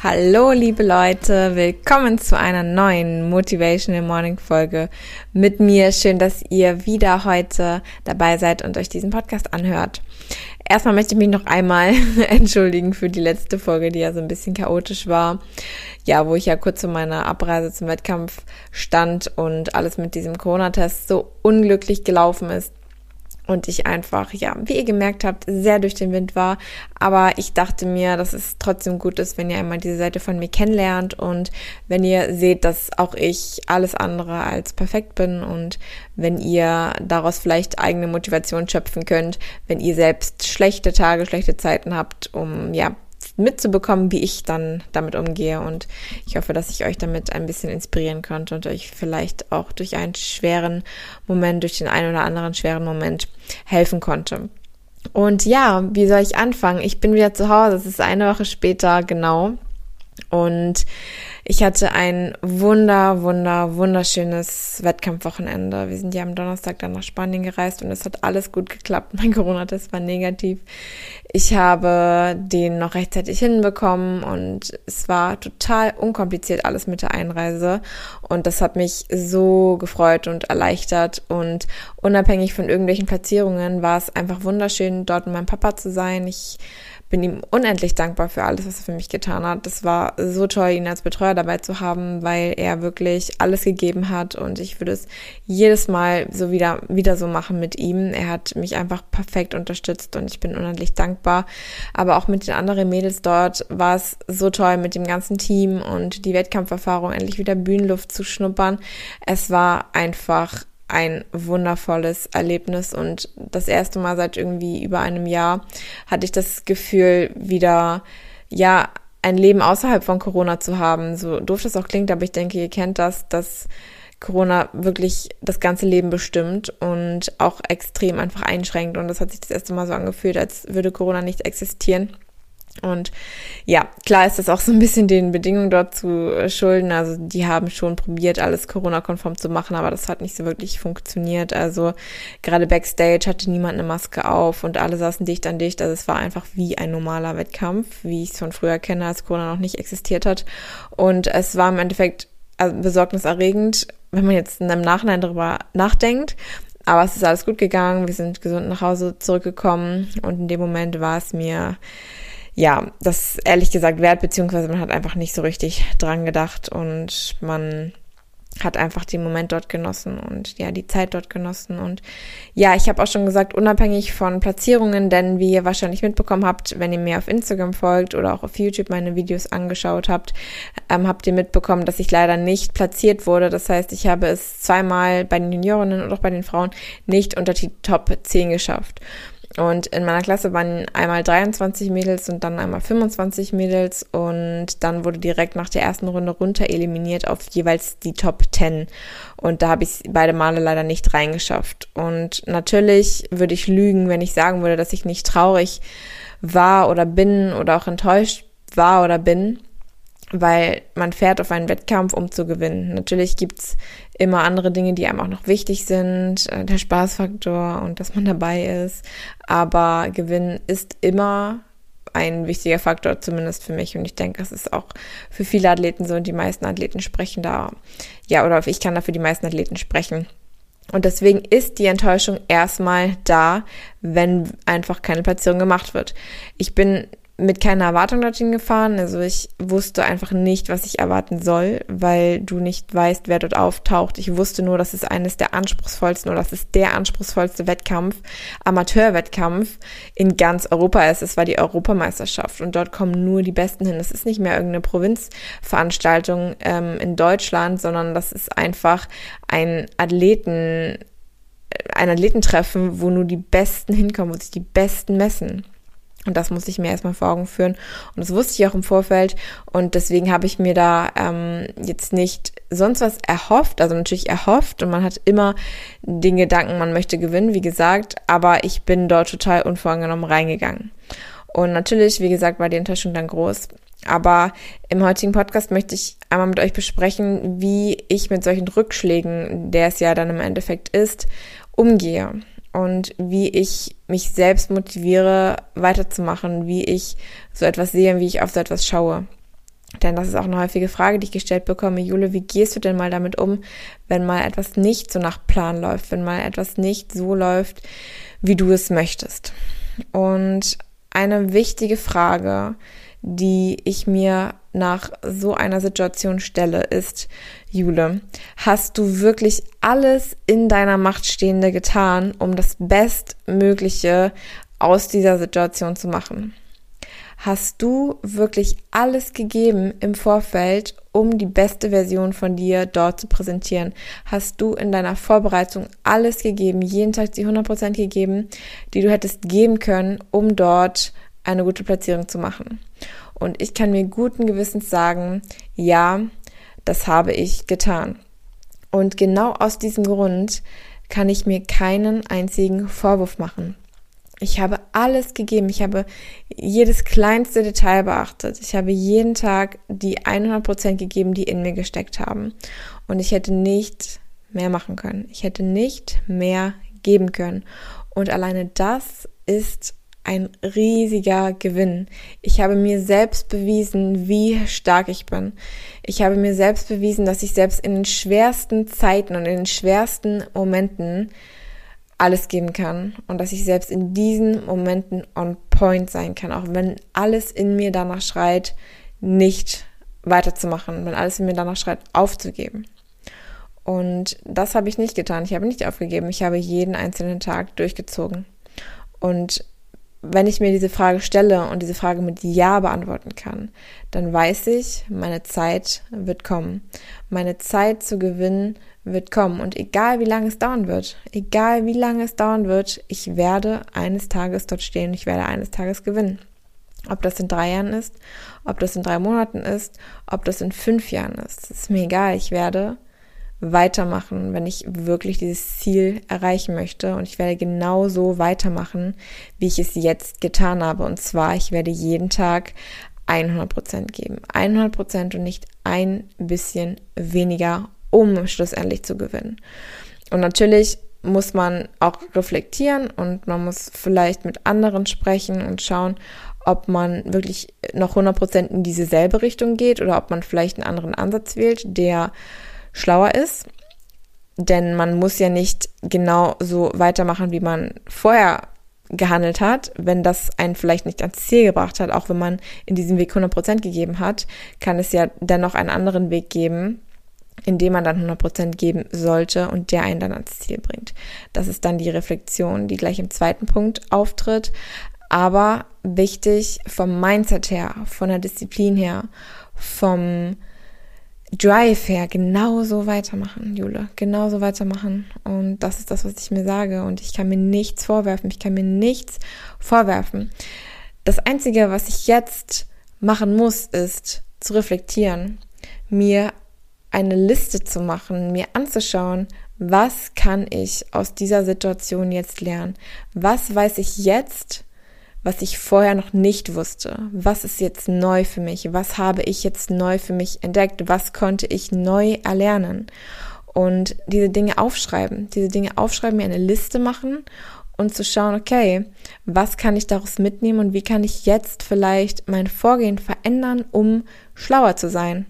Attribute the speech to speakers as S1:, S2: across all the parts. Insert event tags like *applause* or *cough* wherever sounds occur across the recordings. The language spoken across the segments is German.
S1: Hallo liebe Leute, willkommen zu einer neuen Motivational Morning Folge mit mir. Schön, dass ihr wieder heute dabei seid und euch diesen Podcast anhört. Erstmal möchte ich mich noch einmal *laughs* entschuldigen für die letzte Folge, die ja so ein bisschen chaotisch war. Ja, wo ich ja kurz zu meiner Abreise zum Wettkampf stand und alles mit diesem Corona-Test so unglücklich gelaufen ist und ich einfach, ja, wie ihr gemerkt habt, sehr durch den Wind war. Aber ich dachte mir, dass es trotzdem gut ist, wenn ihr einmal diese Seite von mir kennenlernt und wenn ihr seht, dass auch ich alles andere als perfekt bin und wenn ihr daraus vielleicht eigene Motivation schöpfen könnt, wenn ihr selbst schlechte Tage, schlechte Zeiten habt, um, ja, mitzubekommen, wie ich dann damit umgehe. Und ich hoffe, dass ich euch damit ein bisschen inspirieren konnte und euch vielleicht auch durch einen schweren Moment, durch den einen oder anderen schweren Moment helfen konnte. Und ja, wie soll ich anfangen? Ich bin wieder zu Hause. Es ist eine Woche später genau. Und ich hatte ein wunder, wunder, wunderschönes Wettkampfwochenende. Wir sind ja am Donnerstag dann nach Spanien gereist und es hat alles gut geklappt. *laughs* Mein Corona-Test war negativ. Ich habe den noch rechtzeitig hinbekommen und es war total unkompliziert alles mit der Einreise. Und das hat mich so gefreut und erleichtert. Und unabhängig von irgendwelchen Platzierungen war es einfach wunderschön, dort mit meinem Papa zu sein. Ich bin ihm unendlich dankbar für alles, was er für mich getan hat. Das war so toll, ihn als Betreuer dabei zu haben, weil er wirklich alles gegeben hat und ich würde es jedes Mal so wieder, wieder so machen mit ihm. Er hat mich einfach perfekt unterstützt und ich bin unendlich dankbar. Aber auch mit den anderen Mädels dort war es so toll mit dem ganzen Team und die Wettkampferfahrung, endlich wieder Bühnenluft zu schnuppern. Es war einfach ein wundervolles Erlebnis und das erste Mal seit irgendwie über einem Jahr hatte ich das Gefühl, wieder, ja, ein Leben außerhalb von Corona zu haben. So doof das auch klingt, aber ich denke, ihr kennt das, dass Corona wirklich das ganze Leben bestimmt und auch extrem einfach einschränkt. Und das hat sich das erste Mal so angefühlt, als würde Corona nicht existieren. Und ja, klar ist das auch so ein bisschen den Bedingungen dort zu äh, schulden. Also die haben schon probiert, alles Corona-konform zu machen, aber das hat nicht so wirklich funktioniert. Also gerade backstage hatte niemand eine Maske auf und alle saßen dicht an dicht. Also es war einfach wie ein normaler Wettkampf, wie ich es von früher kenne, als Corona noch nicht existiert hat. Und es war im Endeffekt also besorgniserregend, wenn man jetzt im Nachhinein darüber nachdenkt. Aber es ist alles gut gegangen. Wir sind gesund nach Hause zurückgekommen und in dem Moment war es mir ja, das ehrlich gesagt wert, beziehungsweise man hat einfach nicht so richtig dran gedacht und man hat einfach den Moment dort genossen und ja, die Zeit dort genossen. Und ja, ich habe auch schon gesagt, unabhängig von Platzierungen, denn wie ihr wahrscheinlich mitbekommen habt, wenn ihr mir auf Instagram folgt oder auch auf YouTube meine Videos angeschaut habt, ähm, habt ihr mitbekommen, dass ich leider nicht platziert wurde. Das heißt, ich habe es zweimal bei den Juniorinnen und auch bei den Frauen nicht unter die Top 10 geschafft. Und in meiner Klasse waren einmal 23 Mädels und dann einmal 25 Mädels und dann wurde direkt nach der ersten Runde runter eliminiert auf jeweils die Top 10. Und da habe ich beide Male leider nicht reingeschafft. Und natürlich würde ich lügen, wenn ich sagen würde, dass ich nicht traurig war oder bin oder auch enttäuscht war oder bin weil man fährt auf einen Wettkampf, um zu gewinnen. Natürlich gibt's immer andere Dinge, die einem auch noch wichtig sind, äh, der Spaßfaktor und dass man dabei ist. Aber Gewinnen ist immer ein wichtiger Faktor, zumindest für mich. Und ich denke, es ist auch für viele Athleten so und die meisten Athleten sprechen da, ja, oder ich kann da für die meisten Athleten sprechen. Und deswegen ist die Enttäuschung erstmal da, wenn einfach keine Platzierung gemacht wird. Ich bin mit keiner Erwartung dorthin gefahren. Also ich wusste einfach nicht, was ich erwarten soll, weil du nicht weißt, wer dort auftaucht. Ich wusste nur, dass es eines der anspruchsvollsten oder das ist der anspruchsvollste Wettkampf, Amateurwettkampf in ganz Europa ist. Es war die Europameisterschaft und dort kommen nur die Besten hin. Es ist nicht mehr irgendeine Provinzveranstaltung ähm, in Deutschland, sondern das ist einfach ein Athleten, ein Athletentreffen, wo nur die Besten hinkommen, wo sich die Besten messen. Und das muss ich mir erstmal vor Augen führen. Und das wusste ich auch im Vorfeld. Und deswegen habe ich mir da ähm, jetzt nicht sonst was erhofft. Also natürlich erhofft. Und man hat immer den Gedanken, man möchte gewinnen, wie gesagt. Aber ich bin dort total unvorgenommen reingegangen. Und natürlich, wie gesagt, war die Enttäuschung dann groß. Aber im heutigen Podcast möchte ich einmal mit euch besprechen, wie ich mit solchen Rückschlägen, der es ja dann im Endeffekt ist, umgehe und wie ich mich selbst motiviere, weiterzumachen, wie ich so etwas sehe, wie ich auf so etwas schaue. Denn das ist auch eine häufige Frage, die ich gestellt bekomme. Jule, wie gehst du denn mal damit um, wenn mal etwas nicht so nach Plan läuft, wenn mal etwas nicht so läuft, wie du es möchtest? Und eine wichtige Frage, die ich mir nach so einer Situation stelle, ist, Jule, hast du wirklich alles in deiner Macht Stehende getan, um das Bestmögliche aus dieser Situation zu machen? Hast du wirklich alles gegeben im Vorfeld, um die beste Version von dir dort zu präsentieren? Hast du in deiner Vorbereitung alles gegeben, jeden Tag die 100% gegeben, die du hättest geben können, um dort eine gute Platzierung zu machen? Und ich kann mir guten Gewissens sagen, ja, das habe ich getan. Und genau aus diesem Grund kann ich mir keinen einzigen Vorwurf machen. Ich habe alles gegeben. Ich habe jedes kleinste Detail beachtet. Ich habe jeden Tag die 100 Prozent gegeben, die in mir gesteckt haben. Und ich hätte nicht mehr machen können. Ich hätte nicht mehr geben können. Und alleine das ist ein riesiger Gewinn. Ich habe mir selbst bewiesen, wie stark ich bin. Ich habe mir selbst bewiesen, dass ich selbst in den schwersten Zeiten und in den schwersten Momenten alles geben kann und dass ich selbst in diesen Momenten on point sein kann, auch wenn alles in mir danach schreit, nicht weiterzumachen, wenn alles in mir danach schreit, aufzugeben. Und das habe ich nicht getan. Ich habe nicht aufgegeben. Ich habe jeden einzelnen Tag durchgezogen. Und wenn ich mir diese Frage stelle und diese Frage mit Ja beantworten kann, dann weiß ich, meine Zeit wird kommen. Meine Zeit zu gewinnen wird kommen. Und egal wie lange es dauern wird, egal wie lange es dauern wird, ich werde eines Tages dort stehen, ich werde eines Tages gewinnen. Ob das in drei Jahren ist, ob das in drei Monaten ist, ob das in fünf Jahren ist, ist mir egal. Ich werde weitermachen, wenn ich wirklich dieses Ziel erreichen möchte. Und ich werde genauso weitermachen, wie ich es jetzt getan habe. Und zwar, ich werde jeden Tag 100 Prozent geben. 100 Prozent und nicht ein bisschen weniger, um schlussendlich zu gewinnen. Und natürlich muss man auch reflektieren und man muss vielleicht mit anderen sprechen und schauen, ob man wirklich noch 100 Prozent in dieselbe Richtung geht oder ob man vielleicht einen anderen Ansatz wählt, der schlauer ist. Denn man muss ja nicht genau so weitermachen, wie man vorher gehandelt hat, wenn das einen vielleicht nicht ans Ziel gebracht hat, auch wenn man in diesem Weg 100% gegeben hat, kann es ja dennoch einen anderen Weg geben, in dem man dann 100% geben sollte und der einen dann ans Ziel bringt. Das ist dann die Reflexion, die gleich im zweiten Punkt auftritt. Aber wichtig vom Mindset her, von der Disziplin her, vom Drive her genauso weitermachen, Jule, genauso weitermachen. Und das ist das, was ich mir sage. Und ich kann mir nichts vorwerfen. Ich kann mir nichts vorwerfen. Das Einzige, was ich jetzt machen muss, ist zu reflektieren, mir eine Liste zu machen, mir anzuschauen, was kann ich aus dieser Situation jetzt lernen? Was weiß ich jetzt, was ich vorher noch nicht wusste. Was ist jetzt neu für mich? Was habe ich jetzt neu für mich entdeckt? Was konnte ich neu erlernen? Und diese Dinge aufschreiben, diese Dinge aufschreiben, mir eine Liste machen und zu schauen, okay, was kann ich daraus mitnehmen und wie kann ich jetzt vielleicht mein Vorgehen verändern, um schlauer zu sein,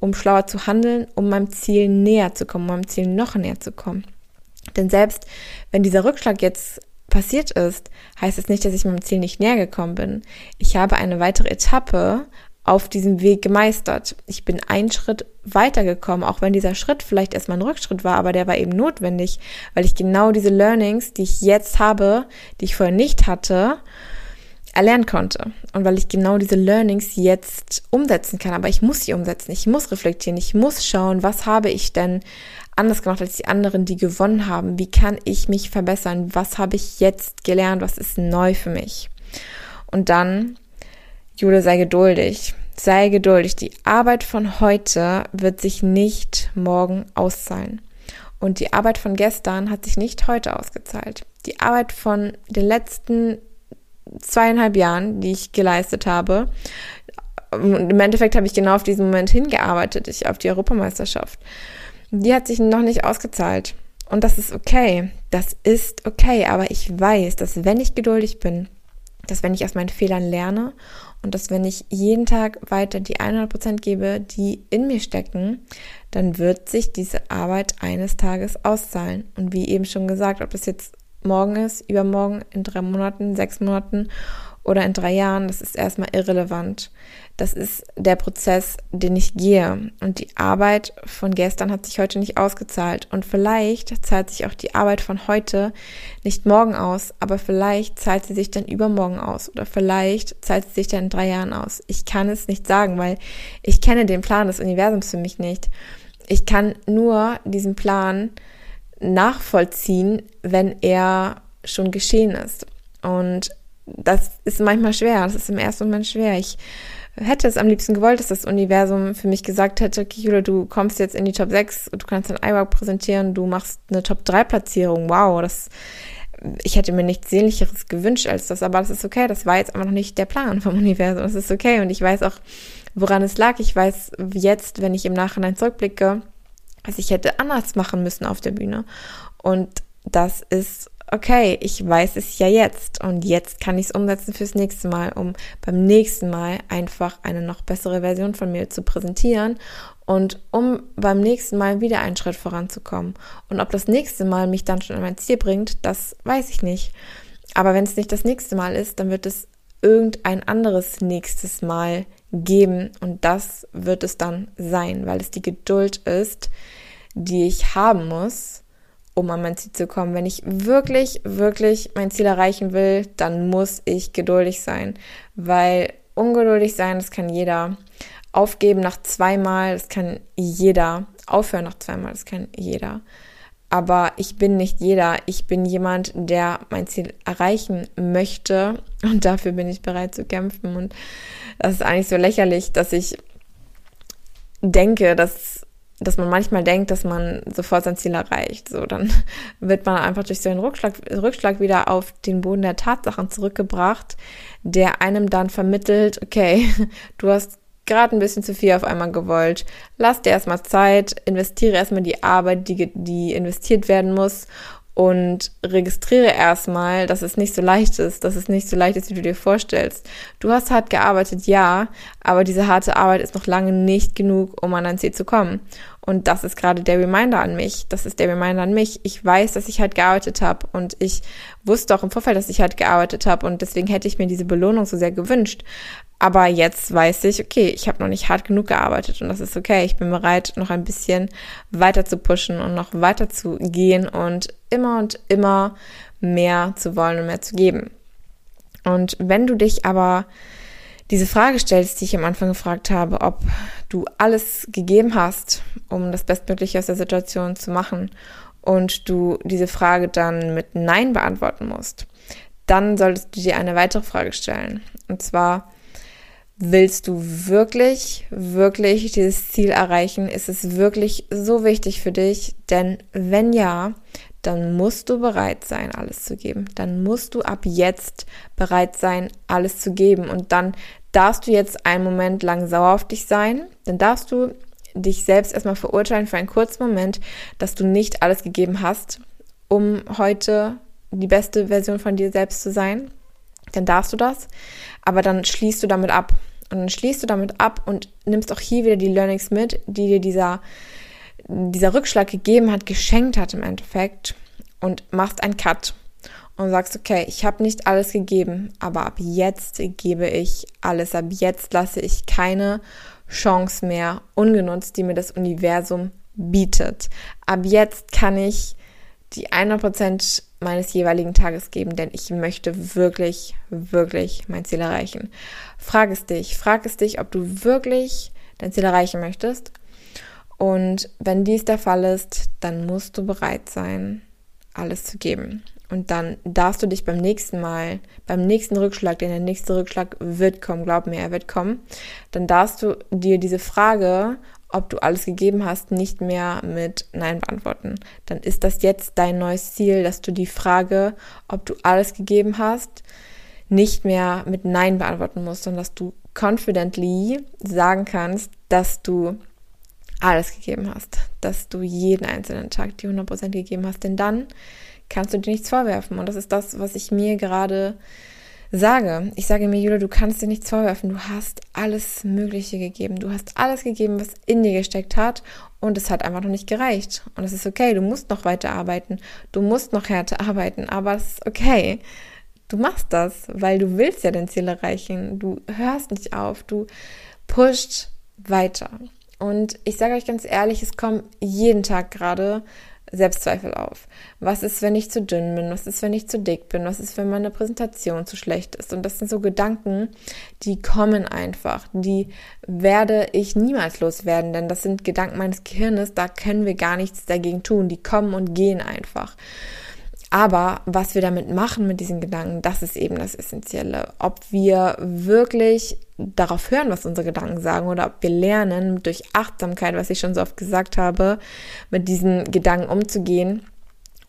S1: um schlauer zu handeln, um meinem Ziel näher zu kommen, meinem Ziel noch näher zu kommen. Denn selbst wenn dieser Rückschlag jetzt passiert ist, heißt es nicht, dass ich meinem Ziel nicht näher gekommen bin. Ich habe eine weitere Etappe auf diesem Weg gemeistert. Ich bin einen Schritt weitergekommen, auch wenn dieser Schritt vielleicht erstmal ein Rückschritt war, aber der war eben notwendig, weil ich genau diese Learnings, die ich jetzt habe, die ich vorher nicht hatte, erlernen konnte. Und weil ich genau diese Learnings jetzt umsetzen kann. Aber ich muss sie umsetzen. Ich muss reflektieren. Ich muss schauen, was habe ich denn anders gemacht als die anderen, die gewonnen haben? Wie kann ich mich verbessern? Was habe ich jetzt gelernt? Was ist neu für mich? Und dann, Jule, sei geduldig. Sei geduldig. Die Arbeit von heute wird sich nicht morgen auszahlen. Und die Arbeit von gestern hat sich nicht heute ausgezahlt. Die Arbeit von den letzten zweieinhalb Jahren, die ich geleistet habe, im Endeffekt habe ich genau auf diesen Moment hingearbeitet, ich auf die Europameisterschaft. Die hat sich noch nicht ausgezahlt. Und das ist okay. Das ist okay. Aber ich weiß, dass wenn ich geduldig bin, dass wenn ich aus meinen Fehlern lerne und dass wenn ich jeden Tag weiter die 100% gebe, die in mir stecken, dann wird sich diese Arbeit eines Tages auszahlen. Und wie eben schon gesagt, ob das jetzt morgen ist, übermorgen, in drei Monaten, sechs Monaten oder in drei Jahren, das ist erstmal irrelevant. Das ist der Prozess, den ich gehe. Und die Arbeit von gestern hat sich heute nicht ausgezahlt. Und vielleicht zahlt sich auch die Arbeit von heute nicht morgen aus, aber vielleicht zahlt sie sich dann übermorgen aus. Oder vielleicht zahlt sie sich dann in drei Jahren aus. Ich kann es nicht sagen, weil ich kenne den Plan des Universums für mich nicht. Ich kann nur diesen Plan nachvollziehen, wenn er schon geschehen ist. Und das ist manchmal schwer. Das ist im ersten Moment schwer. Ich hätte es am liebsten gewollt, dass das Universum für mich gesagt hätte, Kihula, du kommst jetzt in die Top 6, du kannst dein iWork präsentieren, du machst eine Top 3 Platzierung. Wow, das ich hätte mir nichts sehnlicheres gewünscht als das, aber das ist okay. Das war jetzt einfach noch nicht der Plan vom Universum. Das ist okay. Und ich weiß auch, woran es lag. Ich weiß jetzt, wenn ich im Nachhinein zurückblicke, was ich hätte anders machen müssen auf der Bühne. Und das ist okay, ich weiß es ja jetzt und jetzt kann ich es umsetzen fürs nächste Mal, um beim nächsten Mal einfach eine noch bessere Version von mir zu präsentieren und um beim nächsten Mal wieder einen Schritt voranzukommen. Und ob das nächste Mal mich dann schon an mein Ziel bringt, das weiß ich nicht. Aber wenn es nicht das nächste Mal ist, dann wird es irgendein anderes nächstes Mal geben und das wird es dann sein, weil es die Geduld ist, die ich haben muss, um an mein Ziel zu kommen. Wenn ich wirklich, wirklich mein Ziel erreichen will, dann muss ich geduldig sein, weil ungeduldig sein, das kann jeder. Aufgeben nach zweimal, das kann jeder. Aufhören nach zweimal, das kann jeder. Aber ich bin nicht jeder. Ich bin jemand, der mein Ziel erreichen möchte *laughs* und dafür bin ich bereit zu kämpfen. Und das ist eigentlich so lächerlich, dass ich denke, dass dass man manchmal denkt, dass man sofort sein Ziel erreicht. So, dann *laughs* wird man einfach durch so einen Rückschlag, Rückschlag wieder auf den Boden der Tatsachen zurückgebracht, der einem dann vermittelt, okay, *laughs* du hast gerade ein bisschen zu viel auf einmal gewollt. Lass dir erstmal Zeit, investiere erstmal die Arbeit, die, die investiert werden muss und registriere erstmal, dass es nicht so leicht ist, dass es nicht so leicht ist, wie du dir vorstellst. Du hast hart gearbeitet, ja, aber diese harte Arbeit ist noch lange nicht genug, um an dein Ziel zu kommen. Und das ist gerade der Reminder an mich. Das ist der Reminder an mich. Ich weiß, dass ich halt gearbeitet habe und ich wusste auch im Vorfeld, dass ich halt gearbeitet habe und deswegen hätte ich mir diese Belohnung so sehr gewünscht. Aber jetzt weiß ich, okay, ich habe noch nicht hart genug gearbeitet und das ist okay. Ich bin bereit, noch ein bisschen weiter zu pushen und noch weiter zu gehen und immer und immer mehr zu wollen und mehr zu geben. Und wenn du dich aber diese Frage stellst, die ich am Anfang gefragt habe, ob du alles gegeben hast, um das Bestmögliche aus der Situation zu machen und du diese Frage dann mit Nein beantworten musst, dann solltest du dir eine weitere Frage stellen. Und zwar, willst du wirklich, wirklich dieses Ziel erreichen? Ist es wirklich so wichtig für dich? Denn wenn ja, dann musst du bereit sein, alles zu geben. Dann musst du ab jetzt bereit sein, alles zu geben. Und dann darfst du jetzt einen Moment lang sauer auf dich sein, dann darfst du dich selbst erstmal verurteilen für einen kurzen Moment, dass du nicht alles gegeben hast, um heute die beste Version von dir selbst zu sein. Dann darfst du das, aber dann schließt du damit ab. Und dann schließt du damit ab und nimmst auch hier wieder die Learnings mit, die dir dieser, dieser Rückschlag gegeben hat, geschenkt hat im Endeffekt und machst einen Cut und sagst, okay, ich habe nicht alles gegeben, aber ab jetzt gebe ich alles. Ab jetzt lasse ich keine Chance mehr ungenutzt, die mir das Universum bietet. Ab jetzt kann ich die 100% meines jeweiligen Tages geben, denn ich möchte wirklich, wirklich mein Ziel erreichen. Frag es dich, frag es dich, ob du wirklich dein Ziel erreichen möchtest. Und wenn dies der Fall ist, dann musst du bereit sein, alles zu geben. Und dann darfst du dich beim nächsten Mal, beim nächsten Rückschlag, denn der nächste Rückschlag wird kommen, glaub mir, er wird kommen, dann darfst du dir diese Frage, ob du alles gegeben hast, nicht mehr mit Nein beantworten. Dann ist das jetzt dein neues Ziel, dass du die Frage, ob du alles gegeben hast, nicht mehr mit Nein beantworten musst, sondern dass du confidently sagen kannst, dass du alles gegeben hast, dass du jeden einzelnen Tag die 100% gegeben hast, denn dann kannst du dir nichts vorwerfen. Und das ist das, was ich mir gerade sage. Ich sage mir, Julia, du kannst dir nichts vorwerfen. Du hast alles Mögliche gegeben. Du hast alles gegeben, was in dir gesteckt hat. Und es hat einfach noch nicht gereicht. Und es ist okay. Du musst noch weiter arbeiten. Du musst noch härter *laughs* arbeiten. Aber es ist okay. Du machst das, weil du willst ja dein Ziel erreichen. Du hörst nicht auf. Du pusht weiter. Und ich sage euch ganz ehrlich, es kommen jeden Tag gerade Selbstzweifel auf. Was ist, wenn ich zu dünn bin? Was ist, wenn ich zu dick bin? Was ist, wenn meine Präsentation zu schlecht ist? Und das sind so Gedanken, die kommen einfach. Die werde ich niemals loswerden, denn das sind Gedanken meines Gehirnes, da können wir gar nichts dagegen tun. Die kommen und gehen einfach. Aber was wir damit machen mit diesen Gedanken, das ist eben das Essentielle. Ob wir wirklich darauf hören, was unsere Gedanken sagen, oder ob wir lernen, durch Achtsamkeit, was ich schon so oft gesagt habe, mit diesen Gedanken umzugehen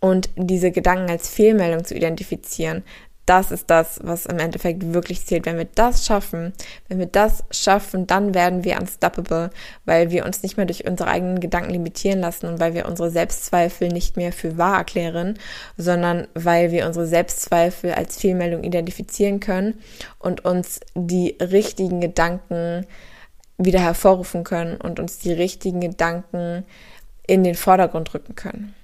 S1: und diese Gedanken als Fehlmeldung zu identifizieren das ist das, was im Endeffekt wirklich zählt. Wenn wir das schaffen, wenn wir das schaffen, dann werden wir unstoppable, weil wir uns nicht mehr durch unsere eigenen Gedanken limitieren lassen und weil wir unsere Selbstzweifel nicht mehr für wahr erklären, sondern weil wir unsere Selbstzweifel als Fehlmeldung identifizieren können und uns die richtigen Gedanken wieder hervorrufen können und uns die richtigen Gedanken in den Vordergrund rücken können.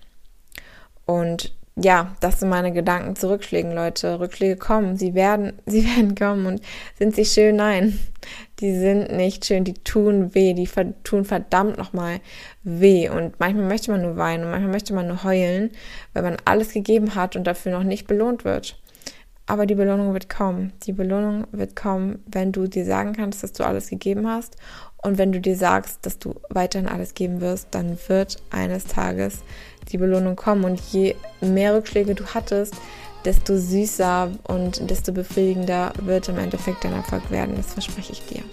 S1: Und ja, das sind meine Gedanken zu Rückschlägen, Leute. Rückschläge kommen, sie werden, *laughs* sie werden kommen und sind sie schön? Nein, die sind nicht schön, die tun weh, die tun verdammt nochmal weh. Und manchmal möchte man nur weinen und manchmal möchte man nur heulen, weil man alles gegeben hat und dafür noch nicht belohnt wird. Aber die Belohnung wird kommen. Die Belohnung wird kommen, wenn du dir sagen kannst, dass du alles gegeben hast. Und wenn du dir sagst, dass du weiterhin alles geben wirst, dann wird eines Tages die Belohnung kommen. Und je mehr Rückschläge du hattest, desto süßer und desto befriedigender wird im Endeffekt dein Erfolg werden. Das verspreche ich dir.